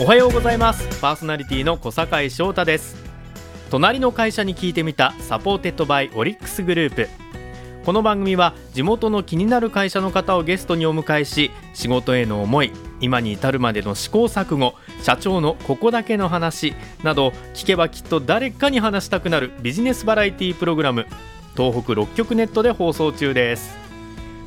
おはようございます。パーソナリティの小坂井翔太です。隣の会社に聞いてみた supported by オリックスグループ。この番組は地元の気になる会社の方をゲストにお迎えし仕事への思い今に至るまでの試行錯誤社長のここだけの話など聞けばきっと誰かに話したくなるビジネスバラエティプログラム東北6局ネットで放送中です。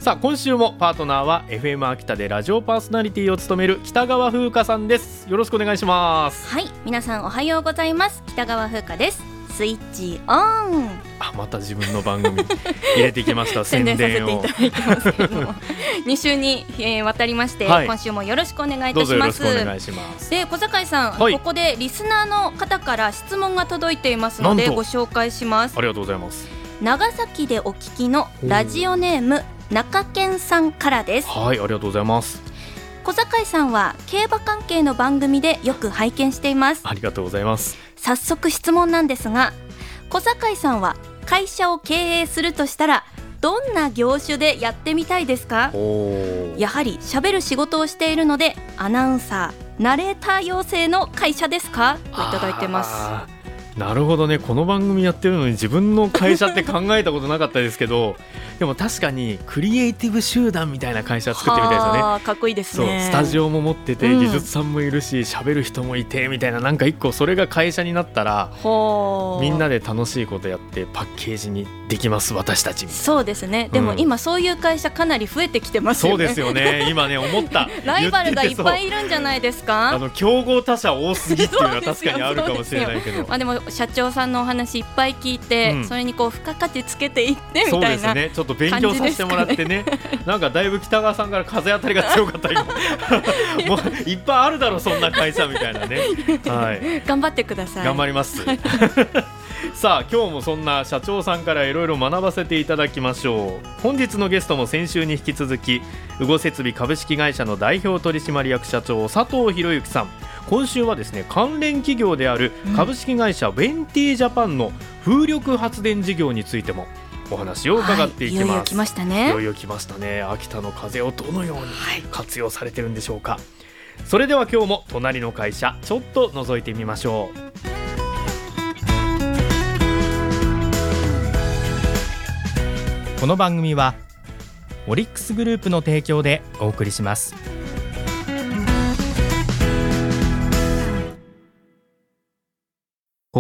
さあ今週もパートナーは FM 秋田でラジオパーソナリティを務める北川風花さんです。よろしくお願いします。はい皆さんおはようございます。北川風花です。スイッチオン。あまた自分の番組 入れてきました宣伝させていただいてますけれども。2週に、えー、渡りまして、はい、今週もよろしくお願いいたします。お願いします。で小坂井さん、はい、ここでリスナーの方から質問が届いていますのでご紹介します。ありがとうございます。長崎でお聞きのラジオネーム中堅さんからです。はいありがとうございます。小坂井さんは競馬関係の番組でよく拝見しています。ありがとうございます。早速質問なんですが小坂井さんは会社を経営するとしたらどんな業種でやってみたいですか？やはり喋る仕事をしているのでアナウンサーナレーター養成の会社ですか？といただいてますなるほどね。この番組やってるのに自分の会社って考えたことなかったですけど でも確かにクリエイティブ集団みたいな会社作ってみたいですよね。かっこいいですね。スタジオも持ってて、技術さんもいるし喋る人もいてみたいななんか一個それが会社になったらみんなで楽しいことやってパッケージにできます私たちそうですね。でも今そういう会社かなり増えてきてますよね、そうですよね。今ね思った。ライバルがいっぱいいるんじゃないですか？あの競合他社多すぎっていうのは 確かにあるかもしれないけど。まあでも社長さんのお話いっぱい聞いて、うん、それにこう付加価値つけていってみたいな、ね、ちょっと勉強させてもらってね。なんかだいぶ北川さんから風当たりが強かった今 もういっぱいあるだろうそんな会社みたいなね、はい、頑張ってください。頑張ります。さあ今日もそんな社長さんからいろいろ学ばせていただきましょう。本日のゲストも先週に引き続き羽後設備株式会社の代表取締役社長佐藤博之さん今週はですね関連企業である株式会社、ウェンティジャパンの風力発電事業についてもお話を伺っていきます、はい、いよいよ来ましたね。いよいよ来ましたね。秋田の風をどのように活用されてるんでしょうか、はい、それでは今日も隣の会社ちょっと覗いてみましょう。この番組はオリックスグループの提供でお送りします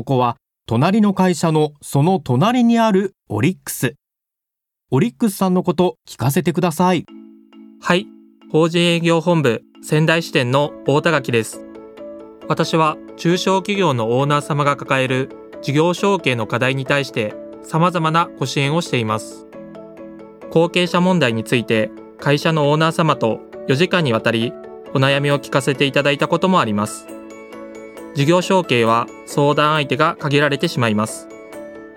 ここは隣の会社のその隣にあるオリックス。オリックスさんのこと聞かせてください。はい。法人営業本部仙台支店の大田垣です。私は中小企業のオーナー様が抱える事業承継の課題に対して様々なご支援をしています。後継者問題について会社のオーナー様と4時間にわたりお悩みを聞かせていただいたこともあります。事業承継は相談相手が限られてしまいます。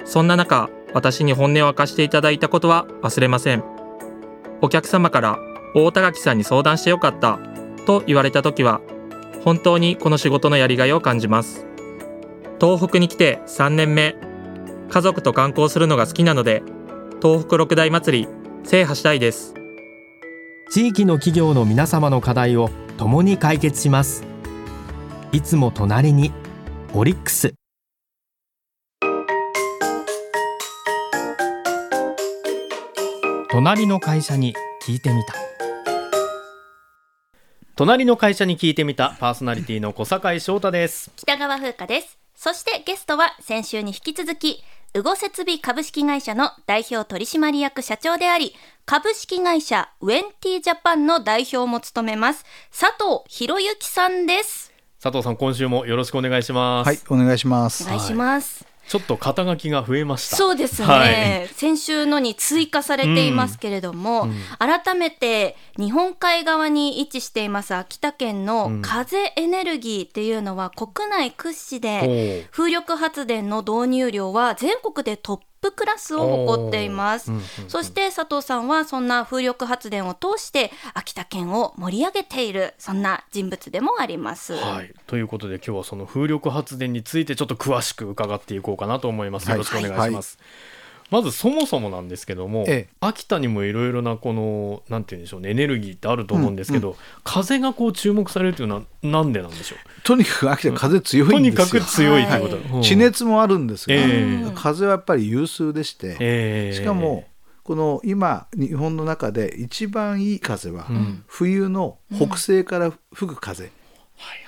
そんな中、私に本音を明かしていただいたことは忘れません。お客様から大田垣さんに相談してよかったと言われた時は、本当にこの仕事のやりがいを感じます。東北に来て3年目、家族と観光するのが好きなので、東北六大祭り制覇したいです地域の企業の皆様の課題を共に解決しますいつも隣にオリックス。隣の会社に聞いてみた。隣の会社に聞いてみた。パーソナリティの小坂井翔太です。北川風花です。そしてゲストは先週に引き続きウゴ設備株式会社の代表取締役社長であり、株式会社ウェンティジャパンの代表も務めます、佐藤博之さんです。佐藤さん、今週もよろしくお願いします。はい、お願いします。お願いします。ちょっと肩書きが増えました。そうですね、はい、先週のに追加されていますけれども、うん。うん、改めて日本海側に位置しています秋田県の風エネルギーっていうのは国内屈指で風力発電の導入量は全国でトッププクラスを誇っています、うんうんうん、そして佐藤さんはそんな風力発電を通して秋田県を盛り上げているそんな人物でもあります。はい、ということで今日はその風力発電についてちょっと詳しく伺っていこうかなと思います。よろしくお願いします。はいはいまずそもそもなんですけども、ええ。秋田にもいろいろなこのなんて言うんでしょうねエネルギーってあると思うんですけど、う風がこう注目されるというのはなんでなんでしょう？とにかく秋田風強とにかいんですよ。く強いということ、はい。うん。地熱もあるんですが、ええ。風はやっぱり有数でして、ええ。しかもこの今日本の中で一番いい風は、うん。冬の北西から吹く風、は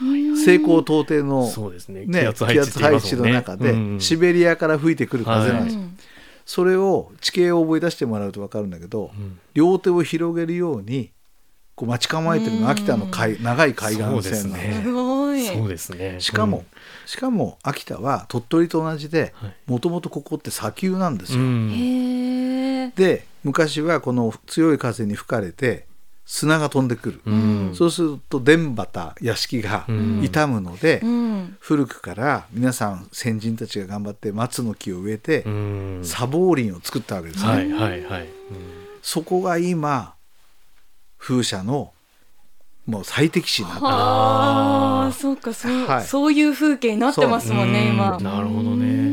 いはいはい。西高東低の、そうですね。ね、気圧配置の中で、うんシベリアから吹いてくる風なんです、うんそれを地形を覚え出してもらうと分かるんだけど、うん。両手を広げるようにこう待ち構えてるのが秋田の海長い海岸線なんね。すごい。そうですね。しかも、しかも秋田は鳥取と同じではい。もともとここって砂丘なんですよ。うん。で昔はこの強い風に吹かれて砂が飛んでくる、うん。そうすると田畑屋敷がうん。傷むので、うん。古くから皆さん先人たちが頑張って松の木を植えて、うん。砂防林を作ったわけですね。はいはいはい、そこが今風車のもう最適地になってるはあそうかそう、はい。そういう風景になってますもんねう。ん。今なるほどね。はい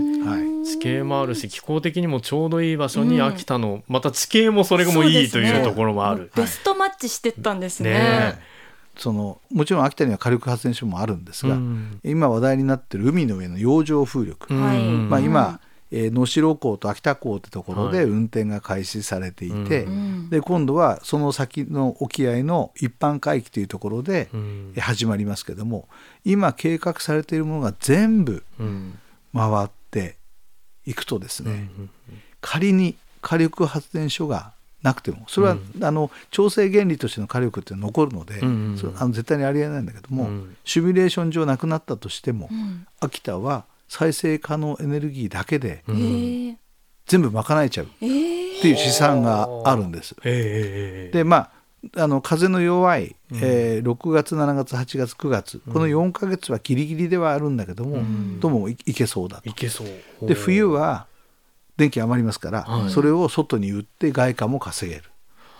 地形もあるし気候的にもちょうどいい場所にうん。秋田の、また地形もそれもいいというところもある。ベストマッチしてったんですね。ねそのもちろん秋田には火力発電所もあるんですが、うん。今話題になってる海の上の洋上風力、はい。うんまあ、うん今、えー能代港と秋田港ってところはい。で運転が開始されていて、うん。で今度はその先の沖合の一般海域というところで始まりますけども今計画されているものが全部うん。回っていくとですね、うん仮に火力発電所がなくてもそれは、あの調整原理としての火力って残るので、うんうんそれあの絶対にありえないんだけども、うん。シミュレーション上なくなったとしても、うん。秋田は再生可能エネルギーだけで全部賄えちゃうっえーていう試算があるんです。ええでまああの風の弱い、うん。えー6月7月8月9月。この4ヶ月はギリギリではあるんだけども、ん。どうもいいけそうだと。いけそう。で冬は電気余りますから、はい。それを外に売って外貨も稼げる。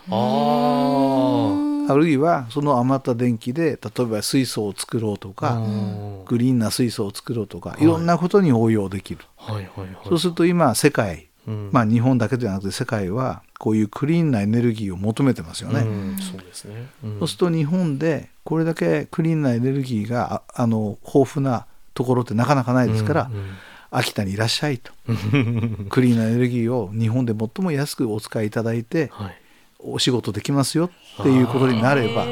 ああるいはその余った電気で例えば水素を作ろうとあ。か、うん。グリーンな水素を作ろうとか、い。いろんなことに応用できる、はいはいはい。そうすると今世界、うん。まあ日本だけではなくて世界はこういうクリーンなエネルギーを求めてますよね、うん。そうですね。うん。そうすると日本でこれだけクリーンなエネルギーがああの豊富なところってなかなかないですから、うん秋田にいらっしゃいと。う んクリーンなエネルギーを日本で最も安くお使いいただいてはい。お仕事できますよっていうことになれば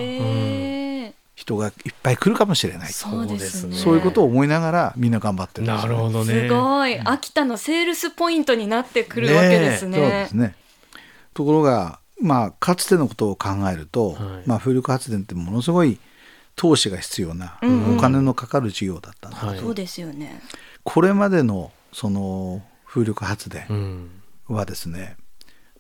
人がいっぱい来るかもしれない。そうですね。そういうことを思いながらみんな頑張ってるんですなるほどね。すごい。秋田のセールスポイントになってくるわけですね。そうですね。ところがまあかつてのことを考えると、はい。まあ、風力発電ってものすごい投資が必要な、お金のかかる事業だったんだ、はい。そうですよね。これまでのその風力発電うん。はですね、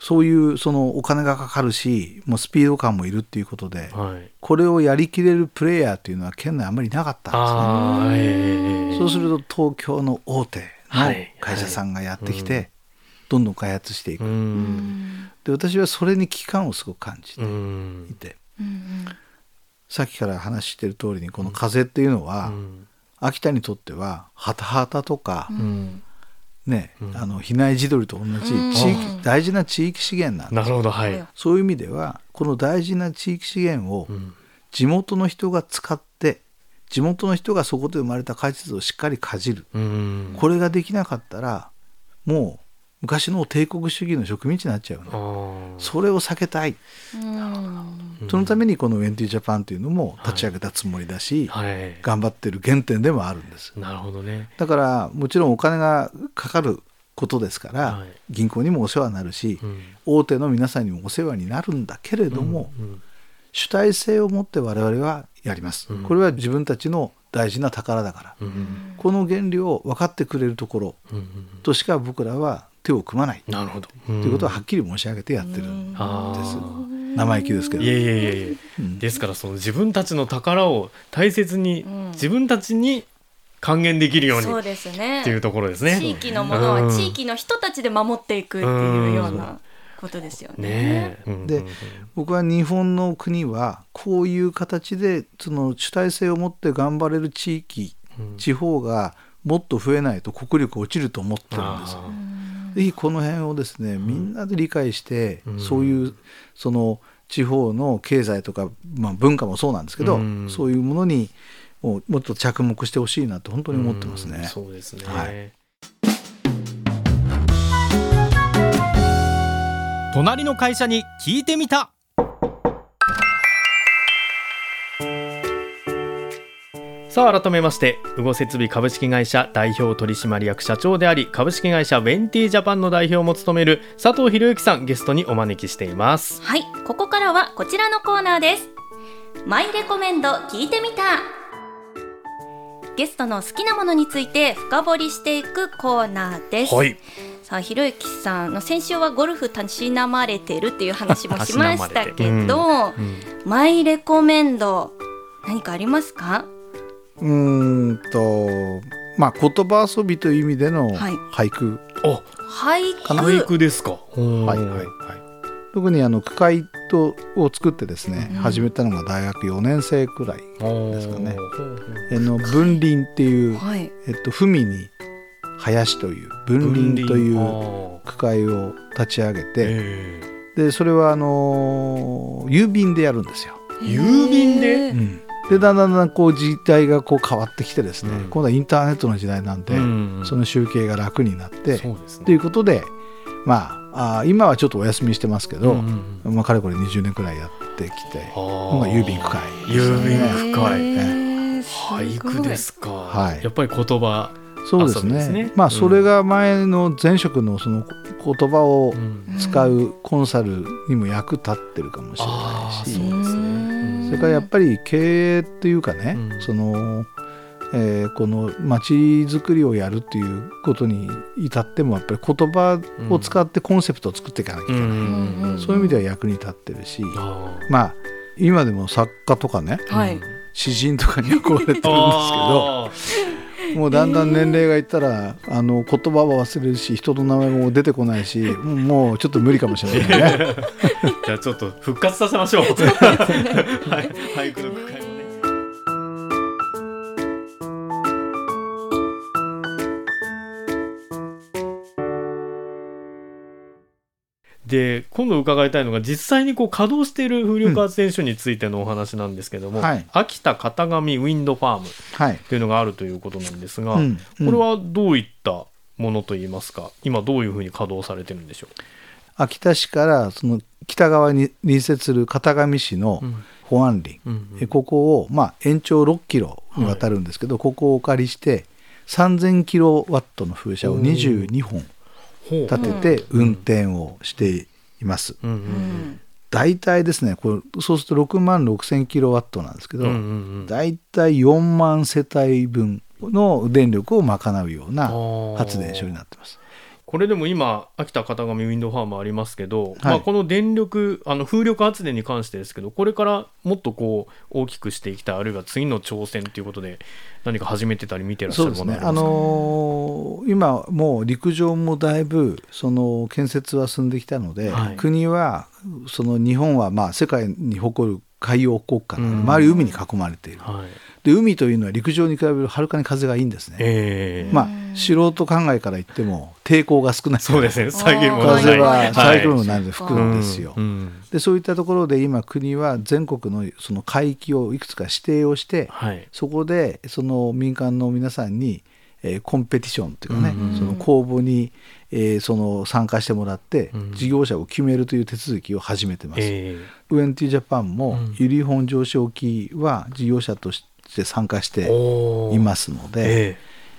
そういうそのお金がかかるしもうスピード感もいるっていうことで、はい。これをやりきれるプレイヤーっていうのは県内あんまりいなかったんですね。そうすると東京の大手のはい会社さんがやってきて、はいどんどん開発していく、う。うんんで私はそれに危機感をすごく感じてうんい。て、うんさっきから話してる通りにこの風っていうのは、うん秋田にとってはハタハタとかう、うんん。ね、うん。あの比内地鶏と同じうん。地域、大事な地域資源なんですなるほど、はい。そういう意味ではこの大事な地域資源をうん。地元の人が使って地元の人がそこで生まれた果実をしっかりかじる。うん。これができなかったらもう昔の帝国主義の植民地になっちゃうの。それを避けたい。うん。そのためにこのウェンティジャパンというのも立ち上げたつもりだし、はい。頑張ってる原点でもあるんです。なるほどね。だからもちろんお金がかかることですから、はい。銀行にもお世話になるし、うん。大手の皆さんにもお世話になるんだけれども、うん主体性を持って我々はやります、うん。これは自分たちの大事な宝だから、うんうんこの原理を分かってくれるところうんうん。としか僕らは手を組まない、なるほど。とということははっきり申し上げてやってるんです、あ生意気ですけど。いえいえいえいえ、うん。ですからその自分たちの宝を大切に、うん。自分たちに還元できるようにそうっですね。ていうところですね。地域のものは地域の人たちで守っていくっていうようなことですよね。ねでうん僕は日本の国はこういう形でその主体性を持って頑張れる地域うん。地方がもっと増えないと国力落ちると思ってるんです。あー。うんぜひこの辺をですねみんなで理解して、うん。そういうその地方の経済とか、まあ、文化もそうなんですけど、うん。そういうものにもうもっと着目してほしいなと本当に思ってますね。うん。そうですね、はい。隣の会社に聞いてみたさあ改めまして宇後設備株式会社代表取締役社長であり株式会社ウェンティジャパンの代表も務める佐藤博之さんゲストにお招きしています。はいここからはこちらのコーナーです。マイレコメンド聞いてみた。ゲストの好きなものについて深掘りしていくコーナーです、はい。さあひろゆきさんの先週はゴルフたしなまれてるっていう話もしましたけど、うん。マイレコメンド何かありますか？うーんとまあ言葉遊びという意味でのはい。俳句、あ俳句？俳句。ですか。はいはいはい。特にあの句会とを作ってですね、うん。始めたのが大学4年生くらいですかね。あの分林っていう、はい。えっと、文に林という分林という句会を立ち上げて、えでそれはあのー郵便でやるんですよ。郵便で？へーでだんだんだんこう時代がこう変わってきてですね、うん。今度はインターネットの時代なんで、うんその集計が楽になってそうですね。ということでまああー今はちょっとお休みしてますけど、うんうんまあ、かれこれ20年くらいやってきて今郵便区会郵便区会へー俳句ですか、はい。やっぱり言葉、そうですね。ね。まあうん。それが前の前職のその言葉をうん。使うコンサルにも役立ってるかもしれないし、あーそうですねそれからやっぱり経営っていうかね、うん。その、えーこの街づくりをやるっていうことに至ってもやっぱり言葉を使ってコンセプトを作っていかなきゃいけない、うん。そういう意味では役に立ってるし、まあ今でも作家とかねはい。詩人とかに憧れてるんですけど。あもうだんだん年齢がいったらあの言葉は忘れるし人の名前も出てこないしもうちょっと無理かもしれないね。ー じゃあちょっと復活させましょう。はい、俳句の句会で今度伺いたいのが実際にこう稼働している風力発電所についてのお話なんですけども、はい。秋田片上ウィンドファームはい。というのがあるということなんですが、うんうん。これはどういったものといいますか？今どういうふうに稼働されてるんでしょ秋田市からその北側に隣接する片上市のう、保安林、うんえここを、まあ、延長6キロにわたるんですけど、ここをお借りして3000キロワットの風車を22本立てて運転をしています。大体ですねこれそうすると6万6000キロワットなんですけど、大体4万世帯分の電力を賄うような発電所になってます。これでも今秋田片上ウィンドファームありますけど、はい。まあ、この電力あの風力発電に関してですけどこれからもっとこう大きくしていきたいあるいは次の挑戦ということで何か始めてたり見てらっしゃるものありますか？のー今もう陸上もだいぶその建設は進んできたので、はい。国はその日本はまあ世界に誇る海洋国家なので、うん。周り海に囲まれている、はいで海というのは陸上に比べるはるかに風がいいんですね、えーまあ素人考えから言っても抵抗が少ない。そうですね。遮るものがない風はい。はサイクロンのないので吹くんですよ、うんうん。でそういったところで今国は全国のその海域をいくつか指定をして、はい。そこでその民間の皆さんに、えーコンペティションというかね、うん。その公募に、えーその参加してもらって、うん。事業者を決めるという手続きを始めてます。えウェンティジャパンも、うん。由利本上昇期は事業者として参加しー。ていますので、え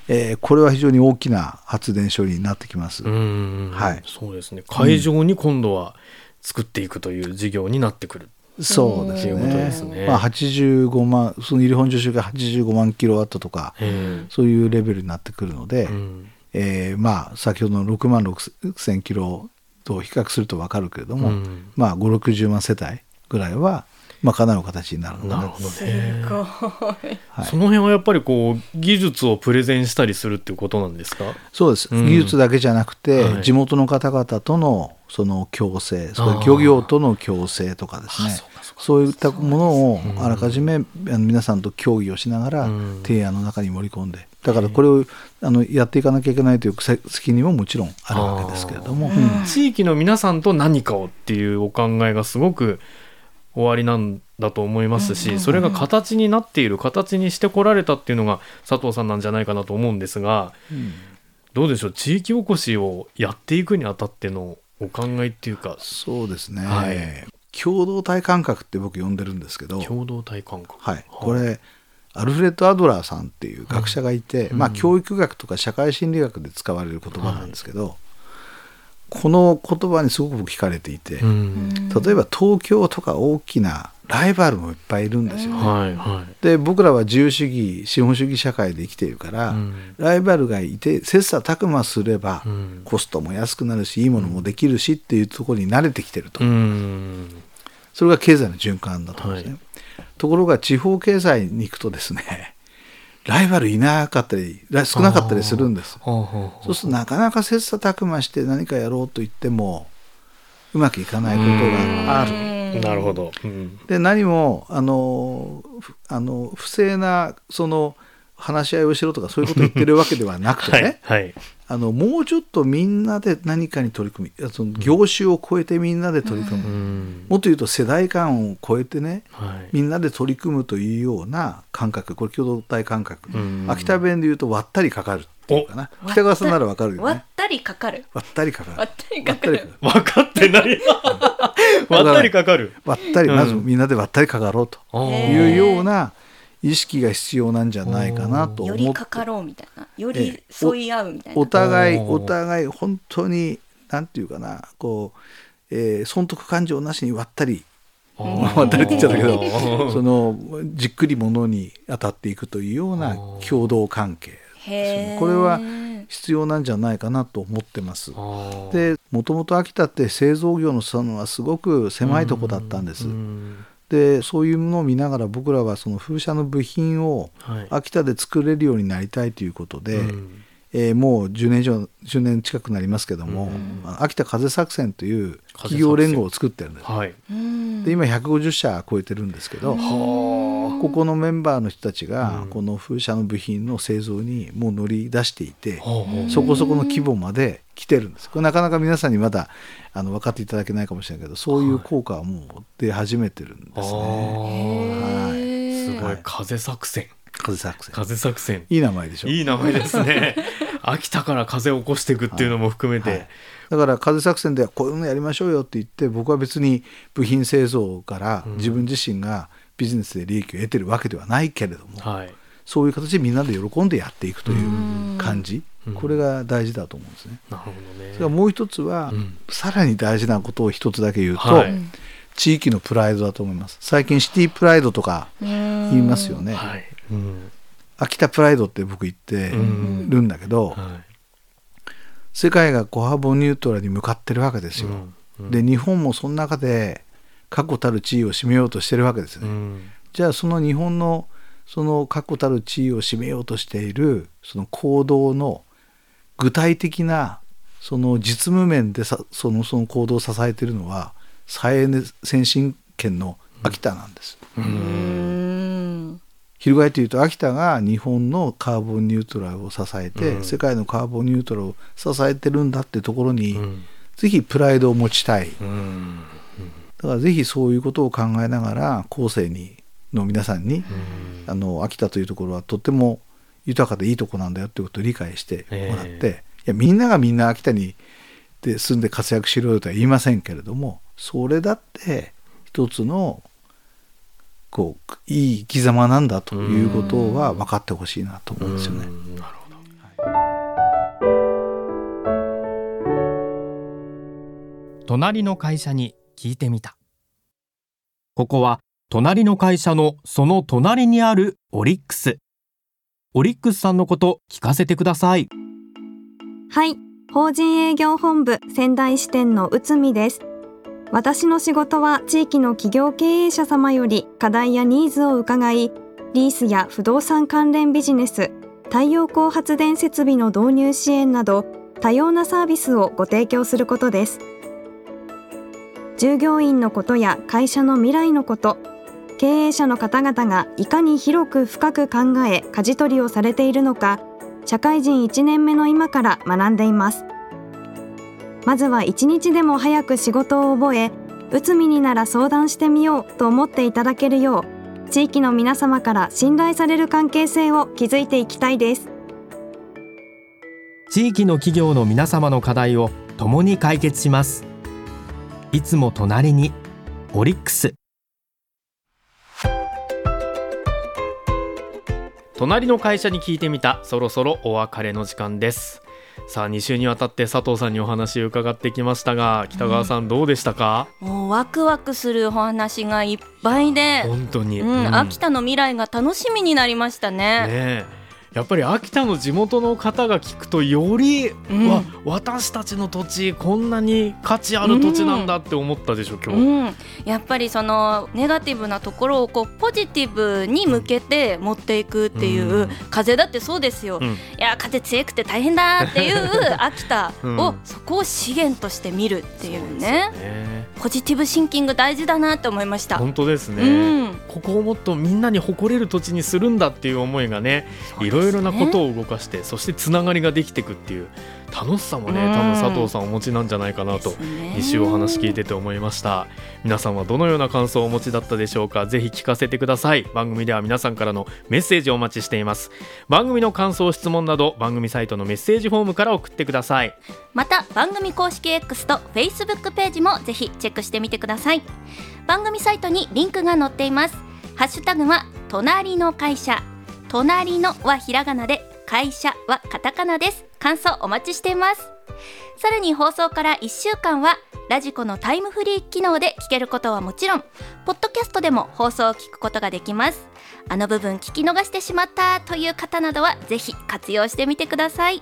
え。ーこれは非常に大きな発電処理になってきます。はい。そうですね。会場に今度は作っていくという事業になってくる。そうですね。すね。まあ、85万その由利本上昇期が85万キロワットとか、えそういうレベルになってくるので、ーうん。えーまあ先ほどの6万6千キロと比較すると分かるけれども、うん。まあ560万世帯ぐらいは賄う形になるので、な。るほどすね。ごい。はい。その辺はやっぱりこう技術をプレゼンしたりするっていうことなんですか？そうです、うん。技術だけじゃなくて、はい。地元の方々とのその共生それ漁業との共生とかですね。あそういったものをうんあらかじめあの皆さんと協議をしながらうん。提案の中に盛り込んで。だからこれをあのやっていかなきゃいけないという責任ももちろんあるわけですけれども、うん、地域の皆さんと何かをっていうお考えがすごく終わりなんだと思いますし、それが形になっている形にしてこられたっていうのが佐藤さんなんじゃないかなと思うんですが、うん、どうでしょう？地域おこしをやっていくにあたってのお考えっていうか。そうですね、はい、共同体感覚って僕呼んでるんですけど。共同体感覚。はい、これアルフレッド・アドラーさんっていう学者がいて、うん、まあ、教育学とか社会心理学で使われる言葉なんですけど、はい、この言葉にすごく聞かれていて、うん、例えば東京とか大きなライバルもいっぱいいるんですよね。はいはい、で僕らは自由主義資本主義社会で生きているから、うん、ライバルがいて切磋琢磨すれば、コストも安くなるしいいものもできるしっていうところに慣れてきてると、それが経済の循環だと思うんですね。はい。ところが地方経済に行くとですねライバルいなかったり少なかったりするんです。そうするとなかなか切磋琢磨して何かやろうと言ってもうまくいかないことがある。なるほど、うん、で何もあのあの不正なその話し合いをしろとかそういうことを言ってるわけではなくてね、はいはい、あのもうちょっとみんなで何かに取り組みその業種を超えてみんなで取り組む、うん、もっと言うと世代間を超えてね、はい、みんなで取り組むというような感覚これ共同体感覚、うん、秋田弁で言うと割ったりかかるっていうかな。北川さんならわかるよね。割ったりかかる。割ったりかかる。割ったりかかる。分かってない。割ったりかかる。割ったりまずみんなで割ったりかかろうというような、意識が必要なんじゃないかなと思って。よりかかろうみたいな。より沿い合うみたいな。お互いお互い本当になんていうかな。こう、えー、損得感情なしに割ったり。割ったりって言っちゃったけどそのじっくりものに当たっていくというような共同関係。これは必要なんじゃないかなと思ってます。でもともと秋田って製造業のそのはすごく狭いとこだったんです。でそういうものを見ながら僕らはその風車の部品を秋田で作れるようになりたいということで、はい、えー、もう10年以上10年近くなりますけども、うん、秋田風作戦という企業連合を作ってるんです、はい、で今150社超えてるんですけど、ここのメンバーの人たちがこの風車の部品の製造にもう乗り出していて、そこそこの規模まで来てるんです。これなかなか皆さんにまだあの分かっていただけないかもしれないけどそういう効果はもう出始めてるんですね。はい、すごい風作戦。風作戦。風作戦。いい名前でしょ？いい名前ですね。秋田から風を起こしていくっていうのも含めて、はい。はい、だから風作戦ではこういうのやりましょうよって言って僕は別に部品製造から自分自身がビジネスで利益を得てるわけではないけれども、はい、そういう形でみんなで喜んでやっていくという感じ。これが大事だと思うんですね。なるほどね。それもう一つは、うん、さらに大事なことを一つだけ言うと、はい、地域のプライドだと思います。最近シティプライドとか言いますよね。はい。うん、秋田プライドって僕言ってるんだけど、はい、世界がコハボニュートラルに向かってるわけですよ。うん、で日本もその中で確固たる地位を占めようとしてるわけですね。じゃあその日本のその確固たる地位を占めようとしているその行動の具体的なその実務面でそのその行動を支えているのは再エネ先進権の秋田なんです。翻って言うと秋田が日本のカーボンニュートラルを支えて、うん、世界のカーボンニュートラルを支えてるんだってところに、うん、ぜひプライドを持ちたい、うん、だからぜひそういうことを考えながら後世にの皆さんに、あの秋田というところはとっても豊かでいいとこなんだよってことを理解してもらって、えー、いやみんながみんな秋田にで住んで活躍しろよとは言いませんけれどもそれだって一つのこういい生き様なんだということは分かってほしいなと思うんですよね。なるほど、隣の会社に聞いてみた。ここは隣の会社のその隣にあるオリックス。オリックスさんのこと聞かせてください。はい。法人営業本部仙台支店の内海です。私の仕事は地域の企業経営者様より課題やニーズを伺いリースや不動産関連ビジネス太陽光発電設備の導入支援など多様なサービスをご提供することです。従業員のことや会社の未来のこと経営者の方々がいかに広く深く考え舵取りをされているのか社会人1年目の今から学んでいます。まずは一日でも早く仕事を覚えうつみになら相談してみようと思っていただけるよう地域の皆様から信頼される関係性を築いていきたいです。地域の企業の皆様の課題を共に解決します。いつも隣にオリックス。隣の会社に聞いてみた。そろそろお別れの時間です。さあ2週にわたって佐藤さんにお話を伺ってきましたが北川さんどうでしたか、うん、もうワクワクするお話がいっぱいで本当に、うん、うん、秋田の未来が楽しみになりましたね。ねやっぱり秋田の地元の方が聞くとより、うん、わ私たちの土地こんなに価値ある土地なんだって思ったでしょ、うん、今日、うん、やっぱりそのネガティブなところをこうポジティブに向けて持っていくっていう、うん、風だってそうですよ、いや風強くて大変だっていう 秋田を、そこを資源として見るっていうね、ね、ポジティブシンキング大事だなって思いました。本当ですね、ここをもっとみんなに誇れる土地にするんだっていう思いがねいろいろなことを動かして、そしてつながりができていくっていう楽しさもね、多分佐藤さんお持ちなんじゃないかなと2週お話聞いてて思いました。皆さんはどのような感想をお持ちだったでしょうか？ぜひ聞かせてください。番組では皆さんからのメッセージをお待ちしています。番組の感想質問など番組サイトのメッセージフォームから送ってください。また番組公式 X と Facebook ページもぜひチェックしてみてください。番組サイトにリンクが載っています。ハッシュタグは隣の会社隣のはひらがなで会社はカタカナです。感想お待ちしています。さらに放送から1週間はラジコのタイムフリー機能で聞けることはもちろんポッドキャストでも放送を聞くことができます。あの部分聞き逃してしまったという方などはぜひ活用してみてください。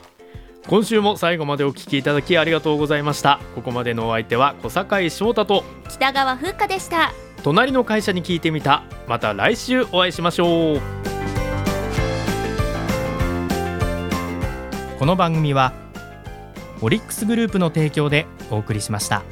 今週も最後までお聞きいただきありがとうございました。ここまでのお相手は小坂翔太と北川風花でした。隣の会社に聞いてみた。また来週お会いしましょうこの番組はオリックスグループの提供でお送りしました。